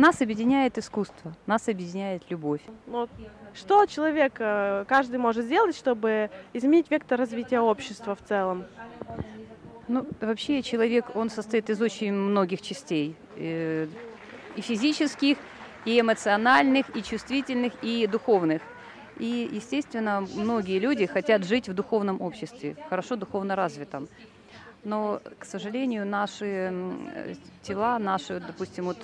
Нас объединяет искусство, нас объединяет любовь. Ну, что человек, э, каждый может сделать, чтобы изменить вектор развития общества в целом? Ну, вообще человек, он состоит из очень многих частей. э, И физических, и эмоциональных, и чувствительных, и духовных. И, естественно, многие люди хотят жить в духовном обществе, хорошо духовно развитом. Но, к сожалению, наши тела, наша, допустим, вот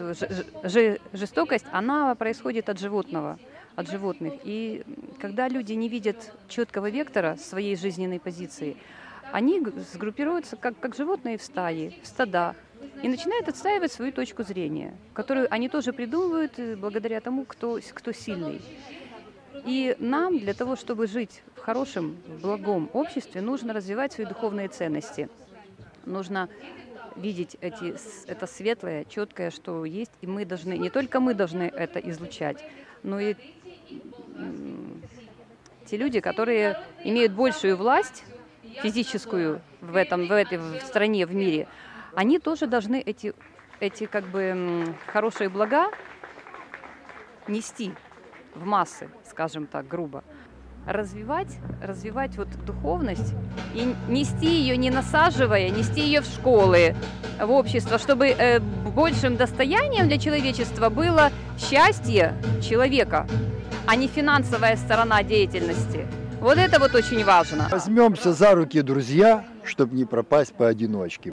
жестокость, она происходит от животного, от животных. И когда люди не видят четкого вектора своей жизненной позиции, они сгруппируются как, как животные в стаи, в стада, и начинают отстаивать свою точку зрения, которую они тоже придумывают э, благодаря тому, кто, кто сильный. И нам для того, чтобы жить в хорошем, благом обществе, нужно развивать свои духовные ценности. Нужно видеть эти, это светлое, четкое, что есть, и мы должны, не только мы должны это излучать, но и те люди, которые имеют большую власть физическую в этом, в этой в стране, в мире, они тоже должны эти, эти как бы хорошие блага нести в массы, скажем так, грубо. Развивать, развивать вот духовность и нести ее не насаживая, нести ее в школы, в общество, чтобы э, большим достоянием для человечества было счастье человека, а не финансовая сторона деятельности. Вот это вот очень важно. Возьмемся за руки, друзья, чтобы не пропасть поодиночке.